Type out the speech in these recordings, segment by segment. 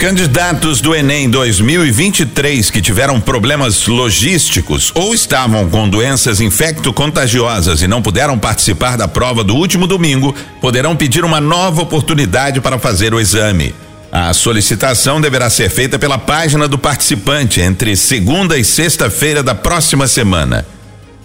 Candidatos do Enem 2023 que tiveram problemas logísticos ou estavam com doenças infecto-contagiosas e não puderam participar da prova do último domingo poderão pedir uma nova oportunidade para fazer o exame. A solicitação deverá ser feita pela página do participante entre segunda e sexta-feira da próxima semana.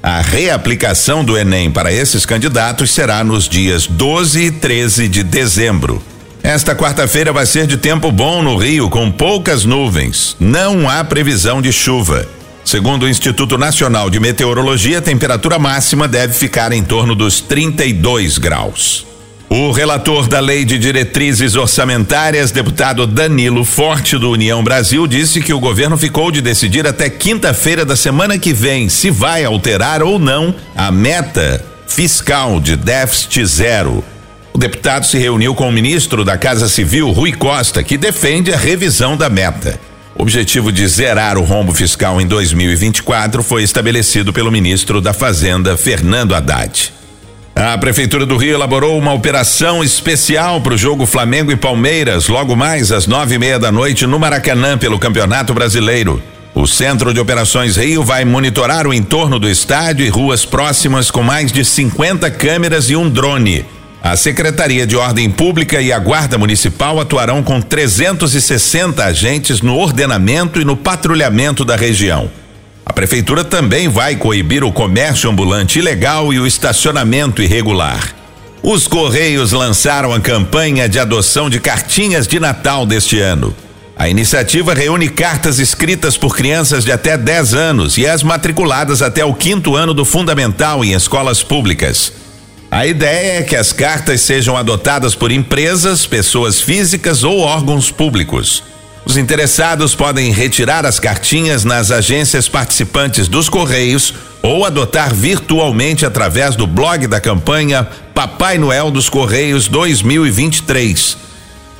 A reaplicação do Enem para esses candidatos será nos dias 12 e 13 de dezembro. Esta quarta-feira vai ser de tempo bom no Rio, com poucas nuvens. Não há previsão de chuva. Segundo o Instituto Nacional de Meteorologia, a temperatura máxima deve ficar em torno dos 32 graus. O relator da Lei de Diretrizes Orçamentárias, deputado Danilo Forte do União Brasil, disse que o governo ficou de decidir até quinta-feira da semana que vem se vai alterar ou não a meta fiscal de déficit zero o deputado se reuniu com o ministro da Casa Civil, Rui Costa, que defende a revisão da meta. O objetivo de zerar o rombo fiscal em 2024 foi estabelecido pelo ministro da Fazenda, Fernando Haddad. A Prefeitura do Rio elaborou uma operação especial para o jogo Flamengo e Palmeiras, logo mais às nove e meia da noite no Maracanã, pelo Campeonato Brasileiro. O Centro de Operações Rio vai monitorar o entorno do estádio e ruas próximas com mais de 50 câmeras e um drone. A Secretaria de Ordem Pública e a Guarda Municipal atuarão com 360 agentes no ordenamento e no patrulhamento da região. A Prefeitura também vai coibir o comércio ambulante ilegal e o estacionamento irregular. Os Correios lançaram a campanha de adoção de cartinhas de Natal deste ano. A iniciativa reúne cartas escritas por crianças de até 10 anos e as matriculadas até o quinto ano do fundamental em escolas públicas. A ideia é que as cartas sejam adotadas por empresas, pessoas físicas ou órgãos públicos. Os interessados podem retirar as cartinhas nas agências participantes dos Correios ou adotar virtualmente através do blog da campanha Papai Noel dos Correios 2023.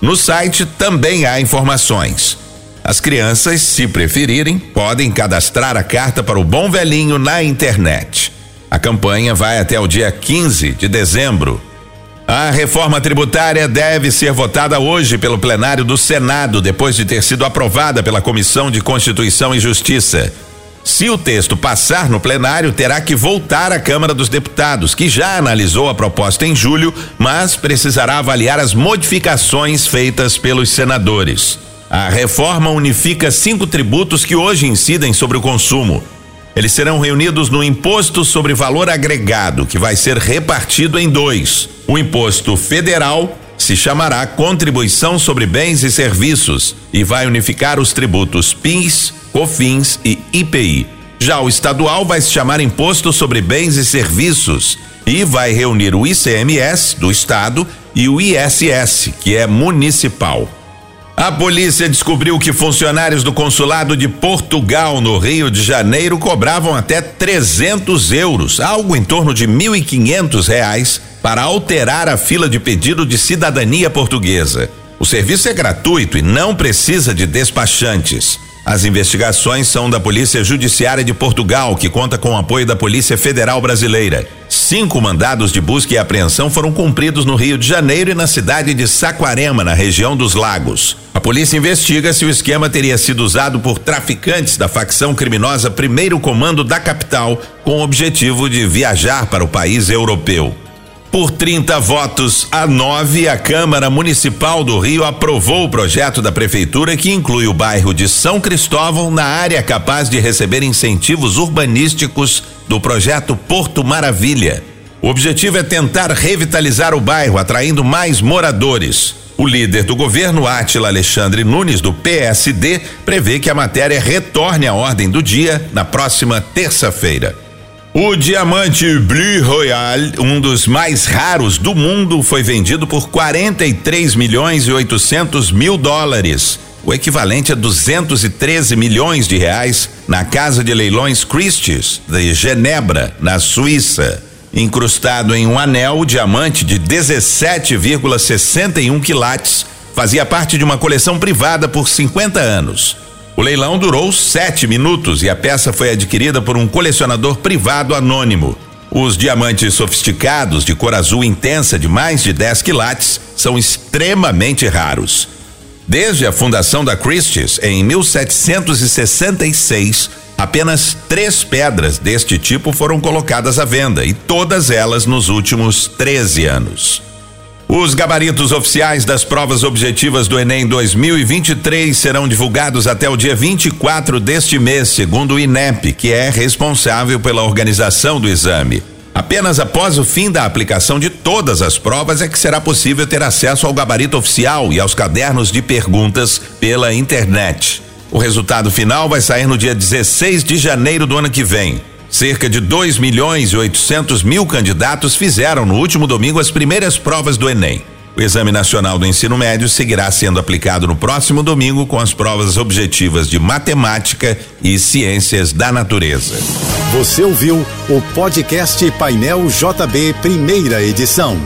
No site também há informações. As crianças, se preferirem, podem cadastrar a carta para o Bom Velhinho na internet. A campanha vai até o dia 15 de dezembro. A reforma tributária deve ser votada hoje pelo plenário do Senado, depois de ter sido aprovada pela Comissão de Constituição e Justiça. Se o texto passar no plenário, terá que voltar à Câmara dos Deputados, que já analisou a proposta em julho, mas precisará avaliar as modificações feitas pelos senadores. A reforma unifica cinco tributos que hoje incidem sobre o consumo eles serão reunidos no Imposto sobre Valor Agregado, que vai ser repartido em dois. O imposto federal se chamará Contribuição sobre Bens e Serviços e vai unificar os tributos PIS, COFINS e IPI. Já o estadual vai se chamar Imposto sobre Bens e Serviços e vai reunir o ICMS do estado e o ISS, que é municipal. A polícia descobriu que funcionários do consulado de Portugal no Rio de Janeiro cobravam até 300 euros, algo em torno de 1.500 reais, para alterar a fila de pedido de cidadania portuguesa. O serviço é gratuito e não precisa de despachantes. As investigações são da Polícia Judiciária de Portugal, que conta com o apoio da Polícia Federal Brasileira. Cinco mandados de busca e apreensão foram cumpridos no Rio de Janeiro e na cidade de Saquarema, na região dos Lagos. A polícia investiga se o esquema teria sido usado por traficantes da facção criminosa Primeiro Comando da capital, com o objetivo de viajar para o país europeu. Por 30 votos a 9, a Câmara Municipal do Rio aprovou o projeto da Prefeitura que inclui o bairro de São Cristóvão na área capaz de receber incentivos urbanísticos do projeto Porto Maravilha. O objetivo é tentar revitalizar o bairro, atraindo mais moradores. O líder do governo, Átila Alexandre Nunes, do PSD, prevê que a matéria retorne à ordem do dia na próxima terça-feira. O diamante Blue Royal, um dos mais raros do mundo, foi vendido por 43 milhões e 800 mil dólares. O equivalente a 213 milhões de reais, na Casa de Leilões Christie's de Genebra, na Suíça. Incrustado em um anel, diamante de 17,61 quilates, fazia parte de uma coleção privada por 50 anos. O leilão durou sete minutos e a peça foi adquirida por um colecionador privado anônimo. Os diamantes sofisticados de cor azul intensa de mais de 10 quilates são extremamente raros. Desde a fundação da Christie's em 1766, apenas três pedras deste tipo foram colocadas à venda e todas elas nos últimos 13 anos. Os gabaritos oficiais das provas objetivas do Enem 2023 serão divulgados até o dia 24 deste mês, segundo o INEP, que é responsável pela organização do exame. Apenas após o fim da aplicação de todas as provas é que será possível ter acesso ao gabarito oficial e aos cadernos de perguntas pela internet. O resultado final vai sair no dia 16 de janeiro do ano que vem. Cerca de 2 milhões e 800 mil candidatos fizeram no último domingo as primeiras provas do Enem. O Exame Nacional do Ensino Médio seguirá sendo aplicado no próximo domingo com as provas objetivas de matemática e ciências da natureza. Você ouviu o podcast Painel JB, primeira edição.